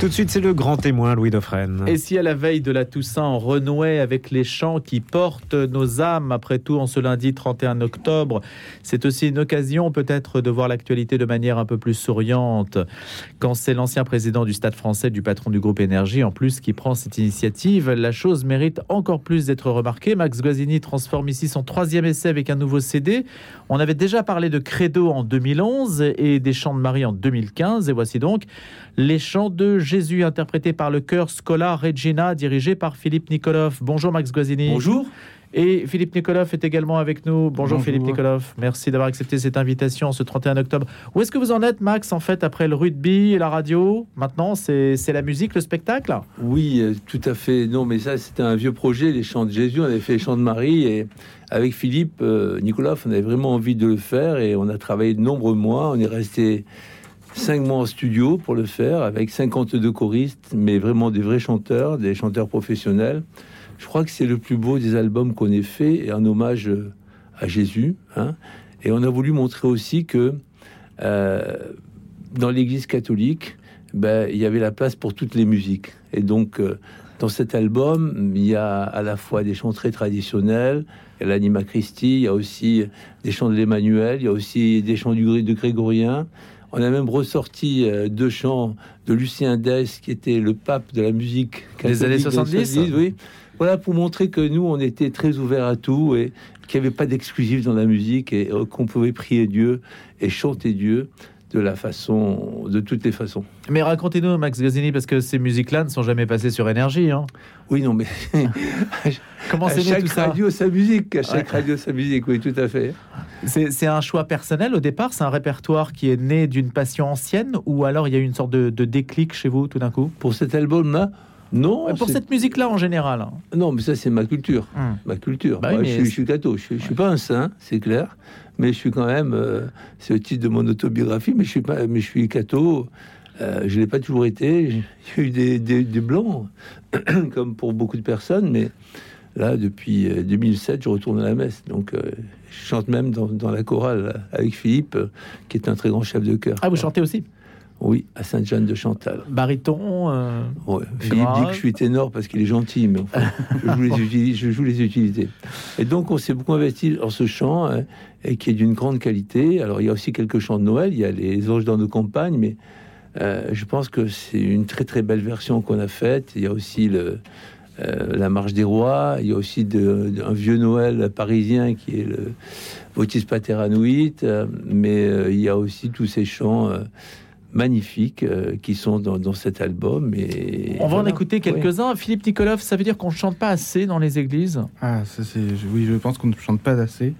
Tout de suite, c'est le grand témoin, Louis Dauphren. Et si à la veille de la Toussaint, on renouait avec les chants qui portent nos âmes, après tout, en ce lundi 31 octobre, c'est aussi une occasion peut-être de voir l'actualité de manière un peu plus souriante. Quand c'est l'ancien président du Stade français, du patron du groupe Énergie, en plus, qui prend cette initiative, la chose mérite encore plus d'être remarquée. Max Guazzini transforme ici son troisième essai avec un nouveau CD. On avait déjà parlé de Credo en 2011 et des chants de Marie en 2015. Et voici donc les chants de Jésus interprétés par le chœur Scola Regina dirigé par Philippe Nikolov. Bonjour Max Guazzini. Bonjour. Et Philippe Nikolov est également avec nous. Bonjour, Philippe Nikolov. Merci d'avoir accepté cette invitation ce 31 octobre. Où est-ce que vous en êtes, Max, en fait, après le rugby et la radio? Maintenant, c'est la musique, le spectacle? Oui, euh, tout à fait. Non, mais ça, c'était un vieux projet, les chants de Jésus. On avait fait les chants de Marie. Et avec Philippe euh, Nikolov, on avait vraiment envie de le faire. Et on a travaillé de nombreux mois. On est resté cinq mois en studio pour le faire, avec 52 choristes, mais vraiment des vrais chanteurs, des chanteurs professionnels. Je crois que c'est le plus beau des albums qu'on ait fait, et un hommage euh, à Jésus. Hein. Et on a voulu montrer aussi que euh, dans l'Église catholique, ben, il y avait la place pour toutes les musiques. Et donc, euh, dans cet album, il y a à la fois des chants très traditionnels, il y a l'Anima Christi, il y a aussi des chants de l'Emmanuel, il y a aussi des chants du, de Grégorien, on a même ressorti euh, deux chants de Lucien Dess, qui était le pape de la musique des années 70. oui. Voilà pour montrer que nous, on était très ouverts à tout et qu'il n'y avait pas d'exclusif dans la musique et euh, qu'on pouvait prier Dieu et chanter Dieu de la façon, de toutes les façons. Mais racontez-nous, Max Gazzini, parce que ces musiques-là ne sont jamais passées sur énergie. Hein. Oui, non, mais comment c'est chaque tout radio sa musique, à chaque radio sa musique, oui, tout à fait. C'est un choix personnel au départ, c'est un répertoire qui est né d'une passion ancienne, ou alors il y a eu une sorte de, déclic chez vous tout d'un coup? Pour cet album-là, non. pour cette musique-là en général. Hein. Non, mais ça c'est ma culture, hum. ma culture. Bah je, suis, je, suis catho, je, je suis pas un saint, c'est clair mais je suis quand même, euh, c'est le titre de mon autobiographie, mais je suis pas, mais je suis. Euh, je l'ai pas toujours été. Y a eu des, des, blancs, comme pour beaucoup de personnes, mais là, depuis 2007, euh, je retourne à la messe. Donc, je chante même dans, dans, la chorale avec Philippe, qui est un très grand chef de chœur. Ah, vous chantez aussi? Oui, à Sainte-Jeanne de Chantal. Bariton euh, Philippe dit que je suis ténor parce qu'il est gentil, mais je, joue les je, joue les utilités. Et donc, on s'est beaucoup investi dans ce chant, hein, et qui est d'une grande qualité. Alors, il y a aussi quelques chants de Noël, il y a les anges dans nos campagnes, mais euh, je pense que c'est une très très belle version qu'on a faite. Il y a aussi le, euh, la marche des rois, il y a aussi de, un vieux Noël parisien qui est le Votis Pateranoït, mais il y a aussi tous ces chants magnifiques euh, qui sont dans, cet album. Et on va en écouter quelques-uns. Philippe Nikolov, ça veut dire qu'on ne chante pas assez dans les églises? Ah, ça c'est, oui, je pense qu'on ne chante pas assez.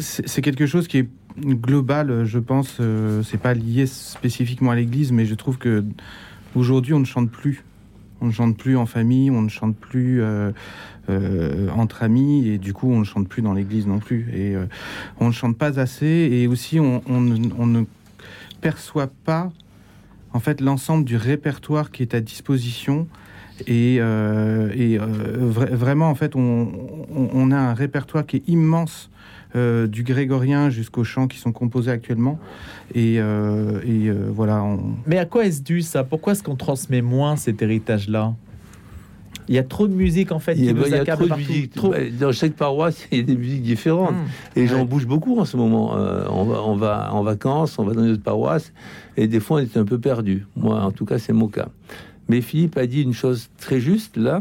C'est quelque chose qui est global, je pense. Euh, c'est pas lié spécifiquement à l'église, mais je trouve que aujourd'hui on ne chante plus. On ne chante plus en famille, on ne chante plus euh, entre amis, et du coup on ne chante plus dans l'église non plus. Et on ne chante pas assez, et aussi on, on, on ne perçoit pas en fait l'ensemble du répertoire qui est à disposition. Et, euh, et euh, vraiment en fait on, a un répertoire qui est immense euh, du grégorien jusqu'aux chants qui sont composés actuellement. Et, et voilà mais à quoi est-ce dû ça? Pourquoi est-ce qu'on transmet moins cet héritage là il y a trop de musique en fait. Il y a, trop de musique. Bah, dans chaque paroisse, il y a des musiques différentes. Mmh. Et les gens bougent beaucoup en ce moment. Euh, on, va, on va en vacances, on va dans une autre paroisse, et des fois on est un peu perdu. Moi, en tout cas, c'est mon cas. Mais Philippe a dit une chose très juste là,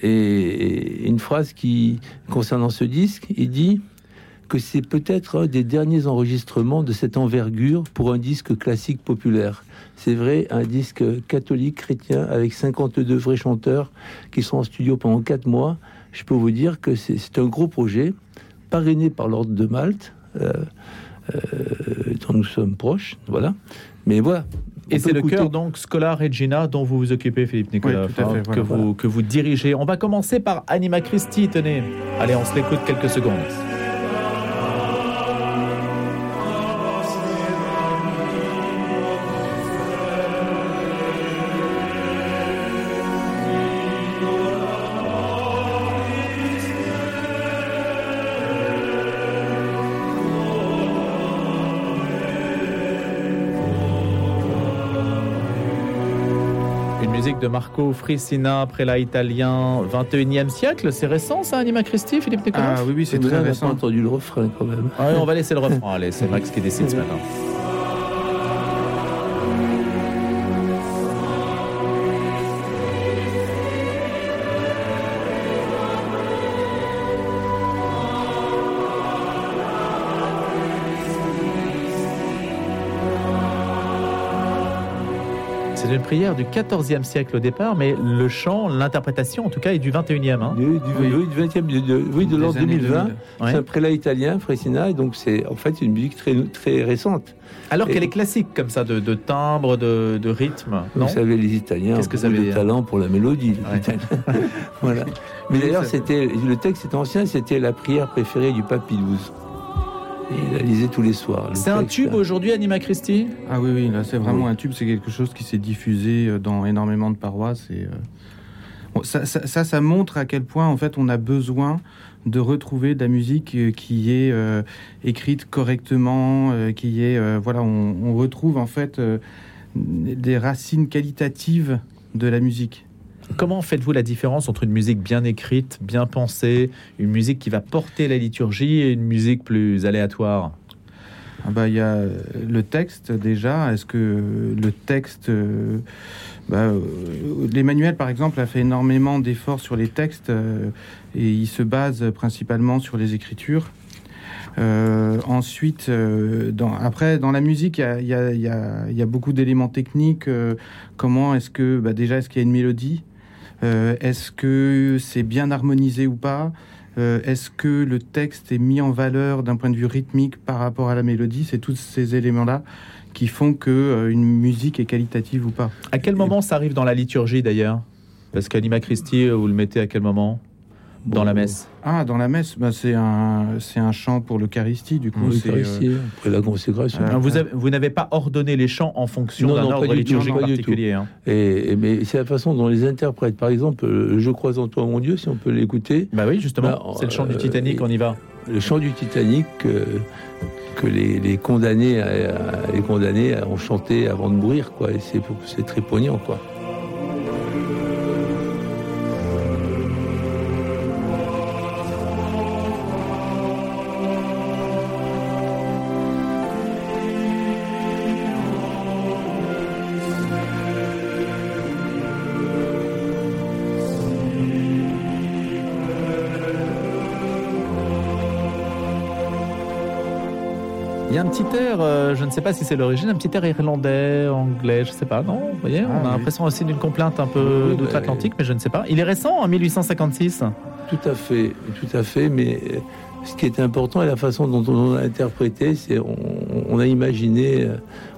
et une phrase qui concernant ce disque, il dit que c'est peut-être un des derniers enregistrements de cette envergure pour un disque classique populaire. C'est vrai, un disque catholique chrétien avec 52 vrais chanteurs qui sont en studio pendant 4 mois. Je peux vous dire que c'est un gros projet, parrainé par l'Ordre de Malte, euh, euh, dont nous sommes proches. Voilà. Mais voilà. Et c'est le cœur donc Scola Regina dont vous vous occupez, Philippe Nicolas, que, vous, que vous dirigez. On va commencer par Anima Christi. Tenez, allez, on se l'écoute quelques secondes. Une musique de Marco Frisina, prélat italien, 21e siècle. C'est récent ça, Anima Christi, Philippe Nicolas? Ah oui, oui, c'est très là, on récent. entendu le refrain quand même. Ah oui, On va laisser le refrain. Allez, c'est Max qui décide ce matin. Prière du 14e siècle au départ, mais le chant, l'interprétation en tout cas est du 21e. hein. Du, du- Oui. oui, du 20e, de- de- oui, de l'an années 2020. 2000. Ouais. C'est un prélat italien, Fresina, et donc c'est en fait une musique très, très récente. Alors qu'elle est classique comme ça, de, de timbre, de, de rythme. Non? Vous savez, les Italiens Qu'est-ce ont que ça de dire? talent pour la mélodie. les Ouais. Italiens. voilà. Mais d'ailleurs, c'était le texte est ancien, c'était la prière préférée du pape Pie il la lisait tous les soirs. le C'est un tube hein. aujourd'hui, Anima Christi? Ah oui, oui, là c'est vraiment Oui. un tube, c'est quelque chose qui s'est diffusé euh, dans énormément de paroisses. Et, euh, bon, ça, ça, ça, ça montre à quel point en fait on a besoin de retrouver de la musique euh, qui est euh, écrite correctement, euh, qui est euh, voilà, on, on retrouve en fait euh, des racines qualitatives de la musique. Comment faites-vous la différence entre une musique bien écrite, bien pensée, une musique qui va porter la liturgie et une musique plus aléatoire? Ah bah, il y a euh, le texte déjà. Est-ce que le texte. euh, bah, euh, L'Emmanuel, par exemple, a fait énormément d'efforts sur les textes euh, et il se base principalement sur les écritures. Ensuite, dans, après, dans la musique, il y a, beaucoup d'éléments techniques. comment est-ce que, bah, déjà, est-ce qu'il y a une mélodie? Est-ce que c'est bien harmonisé ou pas Euh, Est-ce que le texte est mis en valeur d'un point de vue rythmique par rapport à la mélodie? C'est tous ces éléments-là qui font que euh, une musique est qualitative ou pas. À quel moment ça arrive dans la liturgie d'ailleurs? Parce qu'Anima Christi, vous le mettez à quel moment? Dans la messe Ah, dans la messe, bah, c'est un, c'est un chant pour l'Eucharistie, du coup. C'est, euh, après la consécration. euh, Vous, avez- vous n'avez pas ordonné les chants en fonction d'un ordre liturgique tout. particulier. hein. Et, et- mais c'est la façon dont on les interprète. Par exemple, euh, Je crois en toi, mon Dieu, si on peut l'écouter. Bah oui, justement, Bah, c'est le chant du euh, Titanic, on y va. Le chant du Titanic euh, que les, les condamnés, à- à- les condamnés ont chanté avant de mourir, quoi. Et c'est, c'est très poignant, quoi. Il y a un petit air, euh, je ne sais pas si c'est l'origine, un petit air irlandais, anglais, je sais pas, non Vous voyez, on Ah, a oui. l'impression aussi d'une complainte un peu Oui, d'outre-Atlantique, mais je ne sais pas. Il est récent, en 1856 Tout à fait, tout à fait. Mais euh, ce qui est important et la façon dont on l'a interprété, c'est on, on a imaginé, euh,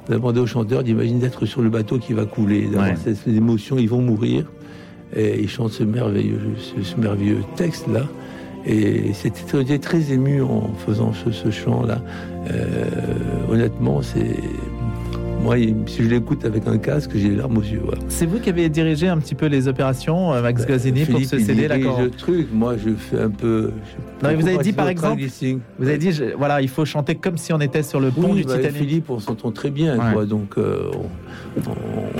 on a demandé aux chanteurs d'imaginer d'être sur le bateau qui va couler, d'avoir Ouais. cette, cette émotion, ils vont mourir. Et ils chantent ce merveilleux, ce, ce merveilleux texte-là. Et c'était très, j'étais très ému en faisant ce, ce chant-là. Euh, honnêtement, c'est. Moi, si je l'écoute avec un casque, j'ai les larmes aux yeux. voilà. C'est vous qui avez dirigé un petit peu les opérations, euh, Max Gazzini, pour ce CD, d'accord le truc. Moi, je fais un peu. Non, vous avez dit, par exemple. Vous avez dit, je- voilà, il faut chanter comme si on était sur le pont Oui, du bah, Titanic. Philippe, on s'entend très bien, Ouais. quoi. Donc, euh,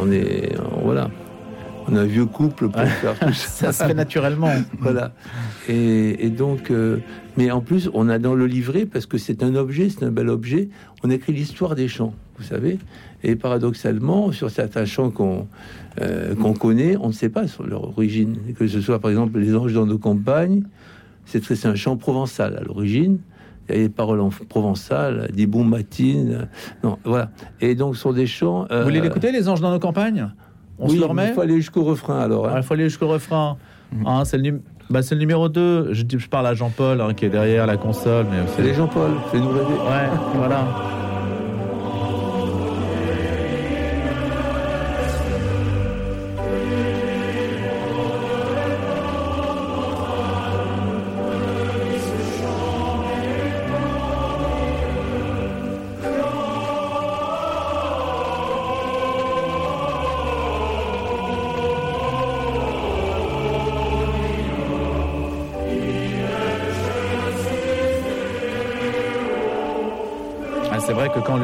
on, est, voilà, on a un vieux couple pour faire tout ça. Ça se fait naturellement. voilà. Et, et donc, euh, mais en plus, on a dans le livret parce que c'est un objet, c'est un bel objet. On écrit l'histoire des chants, vous savez. Et paradoxalement, sur certains chants qu'on euh, qu'on connaît, on ne sait pas sur leur origine. Que ce soit, par exemple, les anges dans nos campagnes, c'est très- c'est un chant provençal à l'origine. Il y a des paroles en provençal, des bons matines. Non, voilà. Et donc, ce sont des chants. euh, Vous voulez l'écouter, les anges dans nos campagnes On oui, se le remet Il faut aller jusqu'au refrain alors. hein. Il faut aller jusqu'au refrain. Mhm. Hein, c'est le, num- bah, c'est le numéro 2. Je, parle à Jean-Paul hein, qui est derrière la console. Mais C'est les Jean-Paul, fais-nous rêver. Ouais, voilà.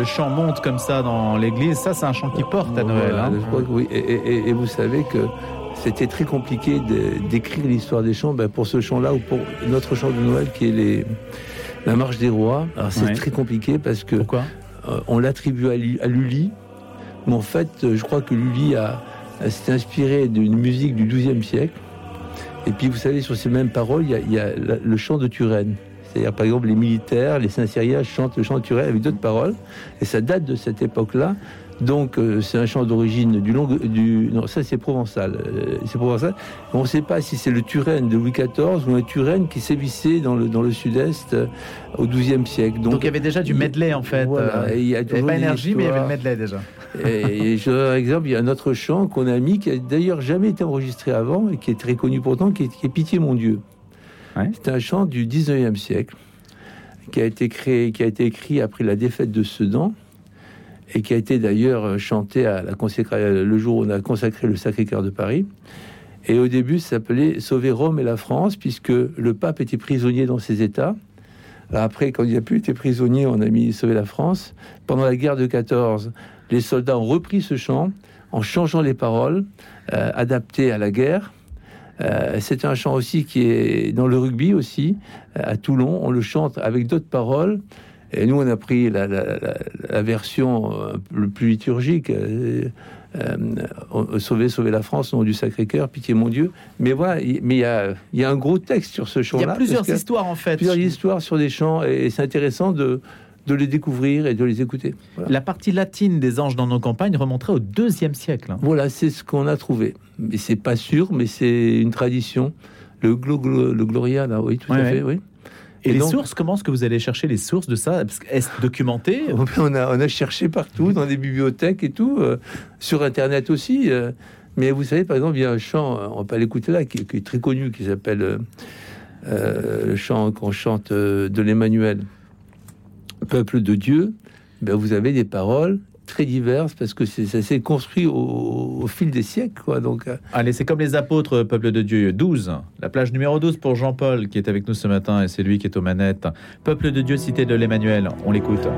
Le chant monte comme ça dans l'église, ça c'est un chant qui porte à Noël. Voilà, hein. je crois que oui. Et, et- et vous savez que c'était très compliqué d'écrire l'histoire des chants ben, pour ce chant-là ou pour notre chant de Noël qui est les, la marche des rois. Alors c'est Ouais. très compliqué parce que Pourquoi? euh, on l'attribue à, Lu- à Lully, mais en fait, euh, je crois que Lully a, a- s'est inspiré d'une musique du XIIe siècle. Et puis, vous savez, sur ces mêmes paroles, il y a, il y a la- le chant de Turenne. C'est-à-dire, par exemple, les militaires, les Saint-Cyriens chantent le chant de Turenne avec d'autres paroles. Et ça date de cette époque-là. Donc, euh, c'est un chant d'origine du long, du, non, ça c'est provençal. Euh, c'est provençal. On ne sait pas si c'est le Turenne de Louis XIV ou un Turenne qui sévissait dans le, dans le sud-est euh, au XIIe siècle. Donc, il y avait déjà du medley en fait. Voilà, il y a il n'y avait pas énergie, mais il y avait le medley déjà. Et, et je donne un exemple, il y a un autre chant qu'on a mis, qui a d'ailleurs jamais été enregistré avant, et qui est très connu pourtant, qui est, qui est Pitié mon Dieu. C'est un chant du 19e siècle, qui a été créé, qui a été écrit après la défaite de Sedan, et qui a été d'ailleurs chanté à la le jour où on a consacré le Sacré-Cœur de Paris. Et au début, s'appelait Sauver Rome et la France, puisque le pape était prisonnier dans ses États. Après, quand il a plus été prisonnier, on a mis Sauver la France. Pendant la guerre de 14, les soldats ont repris ce chant en changeant les paroles, euh, adaptées à la guerre. Euh, c'est un chant aussi qui est dans le rugby aussi, euh, à Toulon. On le chante avec d'autres paroles. Et nous, on a pris la, la- la- la version euh, le plus liturgique. euh, euh, sauver, sauver la France au nom du Sacré-Cœur, pitié mon Dieu. Mais voilà, il- mais il y a, il y a un gros texte sur ce Il chant-là. y a plusieurs histoires en fait. plusieurs histoires sur des chants et c'est intéressant de, de les découvrir et de les écouter. Voilà, La partie latine des anges dans nos campagnes remonterait au deuxième siècle. hein. Voilà, c'est ce qu'on a trouvé. Mais c'est pas sûr, mais c'est une tradition. Le, glo- glo- le Gloria, là, oui, tout Ouais, à fait, oui. Et, les donc- sources, comment est-ce que vous allez chercher les sources de ça? Est-ce documenté? On a, on a cherché partout, dans des bibliothèques et tout, euh, sur Internet aussi. euh, mais vous savez, par exemple, il y a un chant, on va pas l'écouter là, qui, qui est très connu, qui s'appelle euh, le chant qu'on chante de l'Emmanuel, Peuple de Dieu. Ben, vous avez des paroles très diverses parce que ça s'est construit au, au fil des siècles, quoi. Donc, euh, Allez, c'est comme les apôtres, peuple de Dieu. 12, la plage numéro 12 pour Jean-Paul qui est avec nous ce matin et c'est lui qui est aux manettes. Peuple de Dieu, cité de l'Emmanuel. On l'écoute.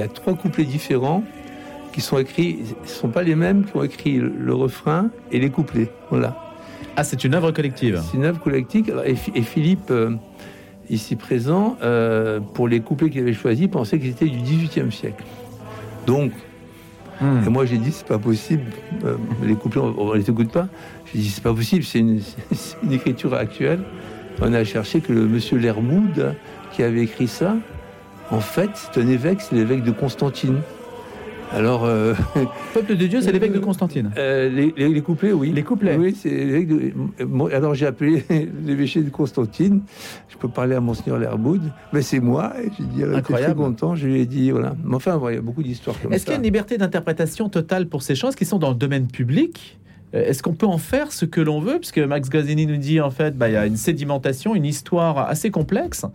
Y, a, il y a trois couplets différents qui sont écrits. Ce ne sont pas les mêmes qui ont écrit le, le refrain et les couplets. Voilà. Ah, c'est une œuvre collective. C'est une œuvre collective. Alors, et, Philippe, euh, ici présent, euh, pour les couplets qu'il avait choisis, pensait qu'ils étaient du XVIIIe siècle. Donc, Hmm. et moi j'ai dit, c'est pas possible, euh, les couplets, on, on les écoute pas. J'ai dit, c'est pas possible, c'est une, une écriture actuelle. On a cherché que le monsieur Lermoud, qui avait écrit ça, en fait, c'est un évêque, c'est l'évêque de Constantine. Alors, euh, Peuple de Dieu, c'est l'évêque de Constantine. euh, les, les- les couplets, oui. Les couplets. Oui, c'est l'évêque de- moi, Alors j'ai appelé l'évêché de Constantine. Je peux parler à Monseigneur Lerboud. Mais c'est moi. Et j'ai dit, était Incroyable. très content. Je lui ai dit, voilà. Mais enfin, voilà, il y a beaucoup d'histoires comme Est-ce qu'il y a une liberté d'interprétation totale pour ces choses qui sont dans le domaine public? Euh, Est-ce qu'on peut en faire ce que l'on veut? Puisque Max Gazzini nous dit en fait, bah, il y a une sédimentation, une histoire assez complexe.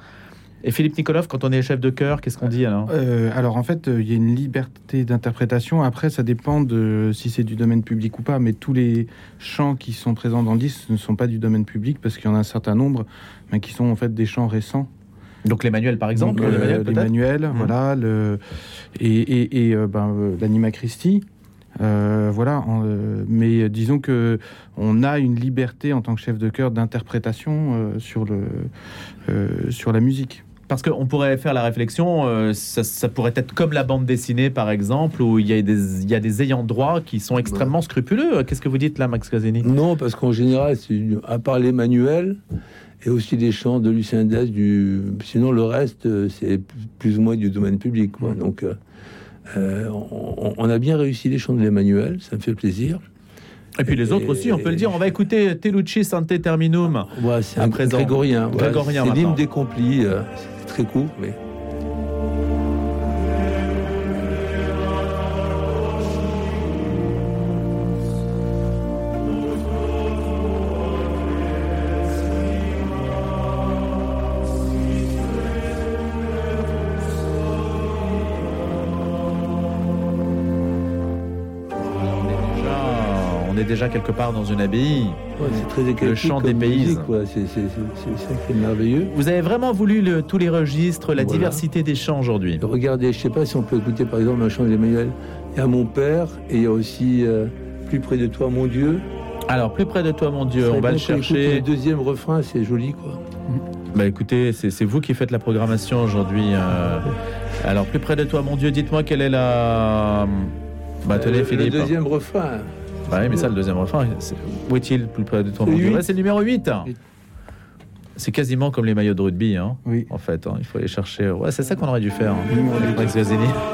Et Philippe Nikolov, quand on est chef de chœur, qu'est-ce qu'on dit alors? Euh, alors en fait, euh, il y a une liberté d'interprétation. Après, ça dépend de si c'est du domaine public ou pas. Mais tous les chants qui sont présents dans le disque ne sont pas du domaine public parce qu'il y en a un certain nombre, mais qui sont en fait des chants récents. Donc les manuels par exemple Donc, les euh, manuels, les manuels, Mhm. voilà, le et, et, et, ben, l'Anima Christi. Euh, voilà, en, euh, mais disons que on a une liberté en tant que chef de chœur d'interprétation euh, sur le sur la musique. Parce qu'on pourrait faire la réflexion, euh, ça, ça pourrait être comme la bande dessinée par exemple, où il y a des, il y a des ayants droit qui sont extrêmement scrupuleux. Qu'est-ce que vous dites là, Max Gazzini Non, parce qu'en général, c'est à part les manuels et aussi des chants de Lucien Dès, du... sinon le reste, euh, c'est plus ou moins du domaine public. Quoi. Donc, euh, on, on a bien réussi les chants de l'Emmanuel, ça me fait plaisir. Et puis les autres aussi, on peut le dire. On va écouter Telucci Sante Terminum. Ouais, c'est un présent. grégorien. ouais. Grégorien c'est maintenant. l'hymne des complis. Très court, mais. On est déjà quelque part dans une abbaye. Ouais, c'est très éclectique chant des pays. C'est ça qui est merveilleux. Vous avez vraiment voulu le- tous les registres, la Voilà. diversité des chants aujourd'hui. Regardez, je sais pas si on peut écouter par exemple un chant d'Emmanuel. Il y a Mon Père et il y a aussi euh, Plus près de toi, mon Dieu. Alors, plus près de toi, mon Dieu, on va le chercher. Le deuxième refrain, c'est joli, quoi. Bah écoutez, c'est vous qui faites la programmation aujourd'hui. euh. Alors, plus près de toi, mon Dieu, dites-moi quelle est la. Bah, tenez, Euh, le, Philippe. le deuxième refrain. Bah oui, mais ça, le deuxième refrain, c'est- où est-il plus près de huit. Ouais, C'est le numéro 8. Huit. C'est quasiment comme les maillots de rugby, hein, Oui. en fait. hein. Il faut aller chercher. Ouais, c'est ça qu'on aurait dû faire. hein. Max Gazzini,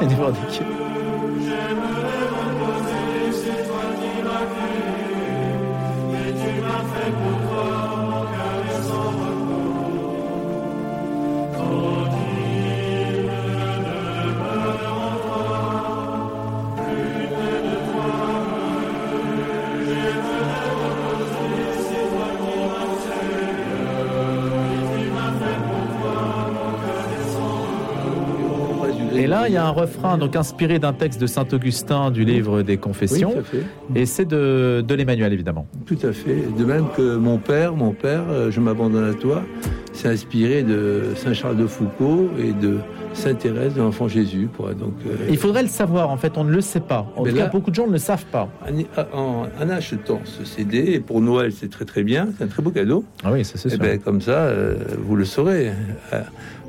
refrain donc inspiré d'un texte de Saint Augustin du livre des Confessions, tout à fait. et c'est de, de l'Emmanuel évidemment. Tout à fait. De même que mon père, mon père, euh, je m'abandonne à toi, s'est inspiré de Saint Charles de Foucault et de Sainte Thérèse de l'Enfant Jésus. Quoi. Donc, euh, Il faudrait le savoir. En fait, on ne le sait pas. En tout cas, là- beaucoup de gens ne le savent pas. en, en- en achetant ce CD, et pour Noël, c'est très très bien, c'est un très beau cadeau. Ah oui, ça c'est Et sûr. ben comme ça, euh, vous le saurez. Euh,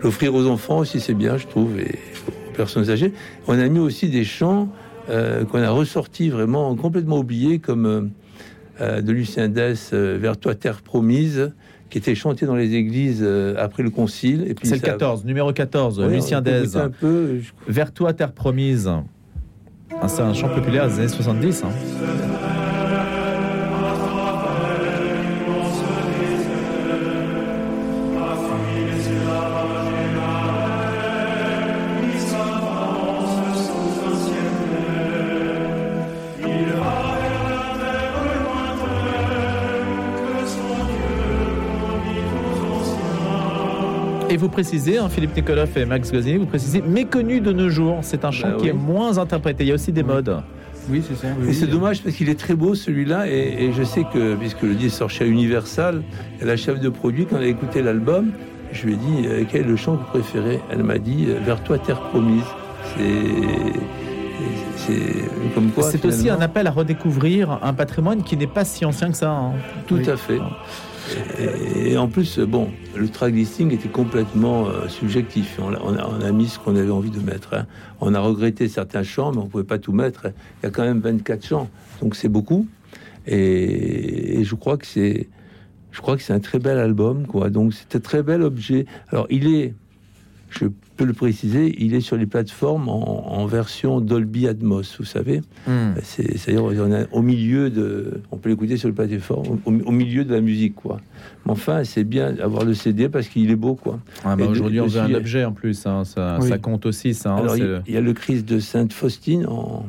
L'offrir aux enfants aussi, c'est bien, je trouve, et personnes âgées. On a mis aussi des chants euh, qu'on a ressortis vraiment complètement oubliés, comme euh, euh, de Lucien Dess, euh, Vers toi, terre promise, qui était chanté dans les églises après le concile. Et puis C'est le ça- 14, numéro 14, Ouais, Lucien Un peu, je- Vers toi, terre promise. Ah, c'est un chant populaire des années 70. hein. Et vous précisez, hein, Philippe Nicolas et Max Gazzini, vous précisez méconnu de nos jours. C'est un chant Bah qui oui. est moins interprété. Il y a aussi des modes. Oui, c'est ça. oui, Et oui. c'est dommage parce qu'il est très beau celui-là et, et je sais que puisque le disque sort chez Universal, la chef de produit quand elle a écouté l'album, je lui ai dit euh, quel est le chant que vous préférez? Elle m'a dit euh, Vers toi terre promise. C'est c'est comme quoi. C'est aussi un appel à redécouvrir un patrimoine qui n'est pas si ancien que ça. hein. Tout Oui. à fait. Et, en plus, bon, le track listing était complètement euh, subjectif. On a, mis ce qu'on avait envie de mettre. hein. On a regretté certains chants, mais on pouvait pas tout mettre. Il y a quand même 24 chants, donc c'est beaucoup. Et, et je crois que c'est, je crois que c'est un très bel album, quoi. Donc c'est un très bel objet. Alors il est, je peux le préciser, il est sur les plateformes en, en version Dolby Atmos, vous savez. Hmm. C'est, c'est-à-dire, on est au milieu de, on peut l'écouter sur le plateforme, au, au milieu de la musique, quoi. Mais enfin, c'est bien d'avoir le CD parce qu'il est beau, quoi. Ah bah Aujourd'hui, on veut un dessus, objet en plus. hein. Ça, Oui. ça compte aussi, ça. hein. Alors, il le- il y a le Christ de Sainte Faustine en-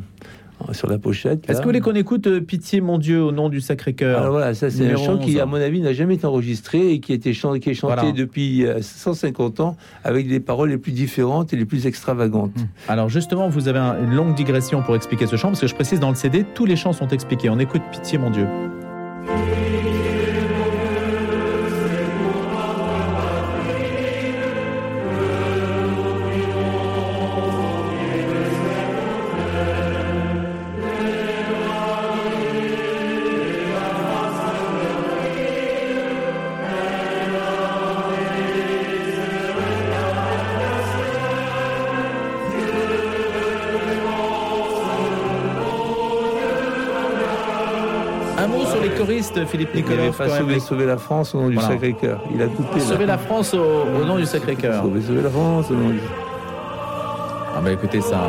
sur la pochette. Est-ce que vous voulez qu'on écoute euh, Pitié, mon Dieu, au nom du Sacré-Cœur Alors voilà, ça c'est un chant qui, 11. à mon avis, n'a jamais été enregistré et qui, a été chan- qui est chanté Voilà. depuis euh, 150 ans avec les paroles les plus différentes et les plus extravagantes. Alors justement, vous avez un- une longue digression pour expliquer ce chant, parce que je précise, dans le CD, tous les chants sont expliqués. On écoute Pitié, mon Dieu. Un mot sur les choristes, Philippe Il Nicolas. n'avait pas sauvé, sauvé la France au nom du Voilà. Sacré-Cœur. Il a coupé. Sauver la France au, au nom du Sacré-Cœur. Sauver, sauver la France au nom du Ah bah écoutez, ça...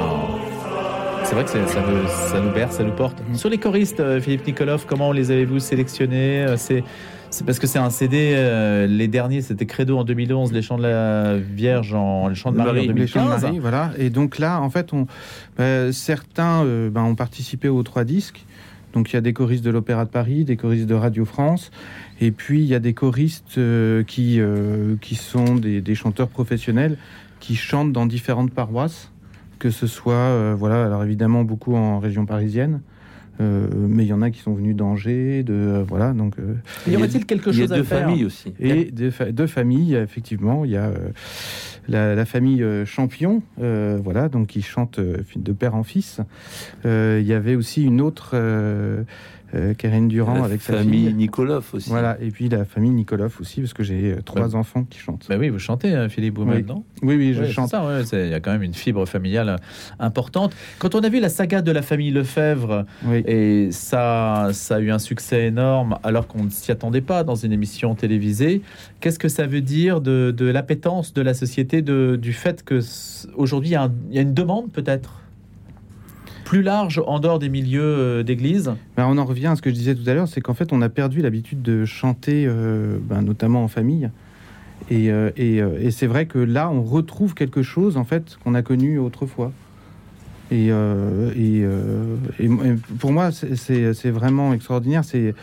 C'est vrai que ça nous, ça nous berce, ça nous porte. Sur les choristes, euh, Philippe Nikolov, comment les avez-vous sélectionnés Euh, C'est parce que c'est un CD, euh, les derniers c'était Credo en 2011, les chants de la Vierge en les chants de Marie, Marie, en Les chants de 2015. Marie, voilà. Et donc là, en fait, on, euh, certains euh, ben, ont participé aux trois disques. Donc il y a des choristes de l'Opéra de Paris, des choristes de Radio France, et puis il y a des choristes euh, qui, euh, qui sont des, chanteurs professionnels qui chantent dans différentes paroisses, que ce soit, euh, voilà, évidemment beaucoup en région parisienne, Euh, mais il y en a qui sont venus d'Angers, de euh, voilà. Donc, euh, y aurait-il quelque il y a chose à deux faire familles aussi. et deux, fa- deux familles, effectivement. Il y a euh, la, la famille euh, Champion, euh, voilà, donc qui chante euh, de père en fils. Euh, il y avait aussi une autre, euh, euh, Karine Durand, la avec sa famille. Nikolov aussi. Voilà, et puis la famille Nikolov aussi, parce que j'ai euh, trois Bah, enfants qui chantent. Ben oui, vous chantez, hein, Philippe vous-même, Oui. non Oui, oui, je Ouais, c'est chante. ouais, il y a quand même une fibre familiale importante. Quand on a vu la saga de la famille Lefebvre, Oui. Et ça, ça a eu un succès énorme alors qu'on ne s'y attendait pas dans une émission télévisée, qu'est-ce que ça veut dire de, de l'appétence de la société, de, du fait que aujourd'hui il y a un- il y a une demande peut-être plus large en dehors des milieux euh, d'église? Ben, on en revient à ce que je disais tout à l'heure, c'est qu'en fait, on a perdu l'habitude de chanter, euh, ben, notamment en famille. Et, euh, et, euh, et c'est vrai que là, on retrouve quelque chose en fait qu'on a connu autrefois. Et, euh, et, euh, et pour moi, c'est- vraiment extraordinaire. C'est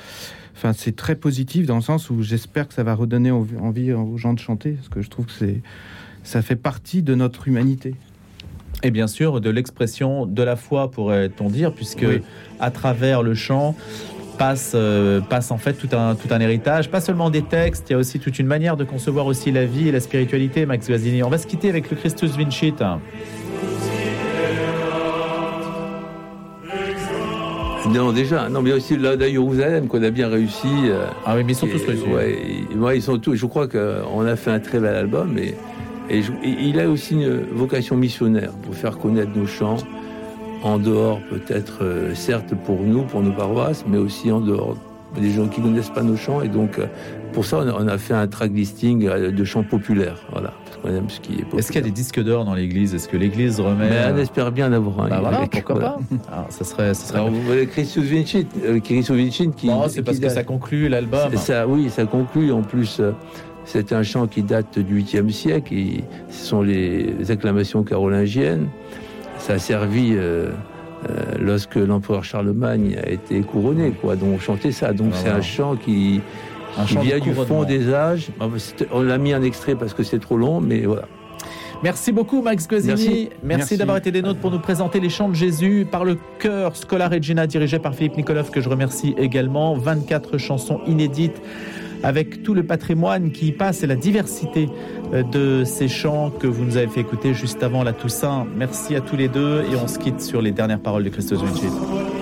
enfin, très positif dans le sens où j'espère que ça va redonner envie, aux gens de chanter, parce que je trouve que ça fait partie de notre humanité. et bien sûr de l'expression de la foi, pourrait-on dire, puisque Oui. à travers le chant passe, euh, passe en fait tout un, tout un héritage, pas seulement des textes, il y a aussi toute une manière de concevoir aussi la vie et la spiritualité, Max Guazzini. On va se quitter avec le Christus Vincit. Non, déjà, non, mais aussi là, Jérusalem, qu'on a bien réussi. euh, Ah oui, mais ils sont Et, tous. Ouais, et- ouais, ils sont tous. Je crois qu'on a fait un très bel album et, et, je- et il a aussi une vocation missionnaire pour faire connaître nos chants en dehors, peut-être, euh, certes pour nous, pour nos paroisses, mais aussi en dehors des gens qui ne connaissent pas nos chants. Et donc, euh, pour ça, on a, fait un track listing euh, de chants populaires. Voilà, parce qu'on aime ce qui est populaire. Est-ce qu'il y a des disques d'or dans l'église? Est-ce que l'église remet. Mais on euh, espère bien en avoir un. bah voilà, pourquoi voilà. pas Alors, ça serait. Ça serait... Alors, vous voyez Christus Vincit, euh, Christus Vincit qui. non, c'est parce qui que date- ça conclut l'album. c'est Ça, oui, ça conclut. En plus, c'est un chant qui date du 8e siècle. Et ce sont les, les acclamations carolingiennes. Ça a servi euh, euh, lorsque l'empereur Charlemagne a été couronné. Quoi. Donc, on chantait ça. Donc, Ah, c'est voilà. un chant qui, Un qui chant de vient du fond des âges. Ah, On l'a mis un extrait parce que c'est trop long, mais voilà. Merci beaucoup, Max Guazzini. Merci, Merci. Merci. d'avoir été des nôtres pour nous présenter les chants de Jésus par le chœur Scola Regina dirigé par Philippe Nikolov, que je remercie également. 24 chansons inédites avec tout le patrimoine qui y passe et la diversité de ces chants que vous nous avez fait écouter juste avant la Toussaint. Merci à tous les deux et on se quitte sur les dernières paroles de Christos Vincit.